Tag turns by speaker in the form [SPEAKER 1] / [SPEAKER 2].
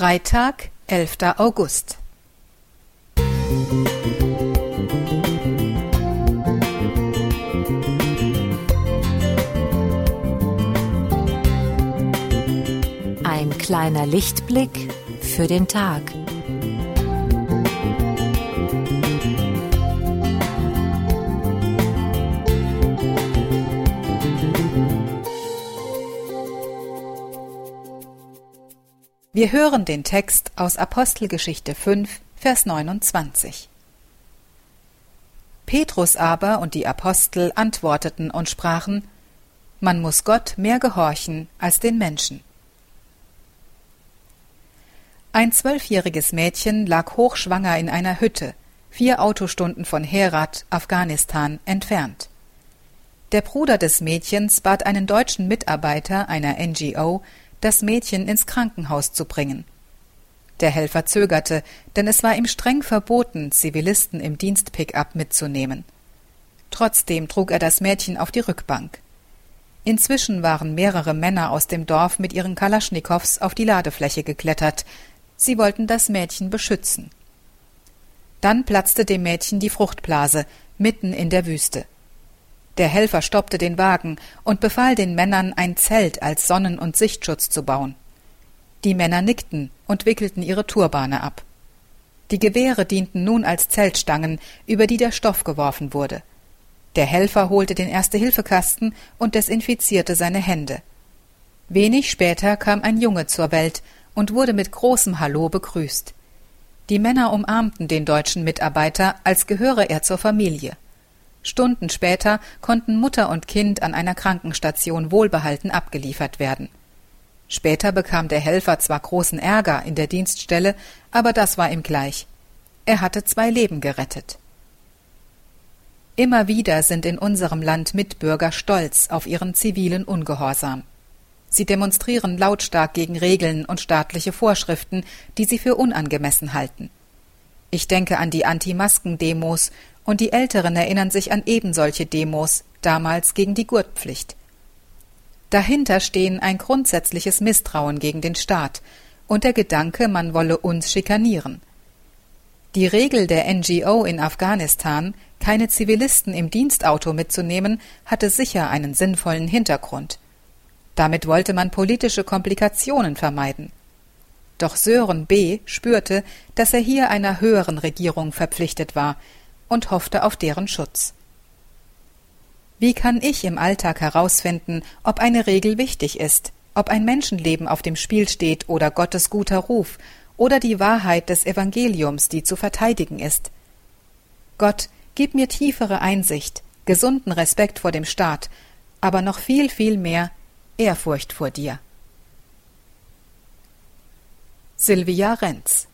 [SPEAKER 1] Freitag, 11. August.
[SPEAKER 2] Ein kleiner Lichtblick für den Tag.
[SPEAKER 1] Wir hören den Text aus Apostelgeschichte 5, Vers 29. Petrus aber und die Apostel antworteten und sprachen, Man muss Gott mehr gehorchen als den Menschen. Ein zwölfjähriges Mädchen lag hochschwanger in einer Hütte, vier Autostunden von Herat, Afghanistan, entfernt. Der Bruder des Mädchens bat einen deutschen Mitarbeiter einer NGO, das Mädchen ins Krankenhaus zu bringen. Der Helfer zögerte, denn es war ihm streng verboten, Zivilisten im Dienst-Pickup mitzunehmen. Trotzdem trug er das Mädchen auf die Rückbank. Inzwischen waren mehrere Männer aus dem Dorf mit ihren Kalaschnikows auf die Ladefläche geklettert. Sie wollten das Mädchen beschützen. Dann platzte dem Mädchen die Fruchtblase mitten in der Wüste. Der Helfer stoppte den Wagen und befahl den Männern, ein Zelt als Sonnen- und Sichtschutz zu bauen. Die Männer nickten und wickelten ihre Turbane ab. Die Gewehre dienten nun als Zeltstangen, über die der Stoff geworfen wurde. Der Helfer holte den Erste-Hilfe-Kasten und desinfizierte seine Hände. Wenig später kam ein Junge zur Welt und wurde mit großem Hallo begrüßt. Die Männer umarmten den deutschen Mitarbeiter, als gehöre er zur Familie. Stunden später konnten Mutter und Kind an einer Krankenstation wohlbehalten abgeliefert werden. Später bekam der Helfer zwar großen Ärger in der Dienststelle, aber das war ihm gleich. Er hatte zwei Leben gerettet. Immer wieder sind in unserem Land Mitbürger stolz auf ihren zivilen Ungehorsam. Sie demonstrieren lautstark gegen Regeln und staatliche Vorschriften, die sie für unangemessen halten. Ich denke an die Anti-Masken-Demos und die Älteren erinnern sich an ebensolche Demos, damals gegen die Gurtpflicht. Dahinter stehen ein grundsätzliches Misstrauen gegen den Staat und der Gedanke, man wolle uns schikanieren. Die Regel der NGO in Afghanistan, keine Zivilisten im Dienstauto mitzunehmen, hatte sicher einen sinnvollen Hintergrund. Damit wollte man politische Komplikationen vermeiden. Doch Sören B. spürte, dass er hier einer höheren Regierung verpflichtet war, und hoffte auf deren Schutz. Wie kann ich im Alltag herausfinden, ob eine Regel wichtig ist, ob ein Menschenleben auf dem Spiel steht oder Gottes guter Ruf oder die Wahrheit des Evangeliums, die zu verteidigen ist? Gott, gib mir tiefere Einsicht, gesunden Respekt vor dem Staat, aber noch viel, viel mehr Ehrfurcht vor dir. Sylvia Renz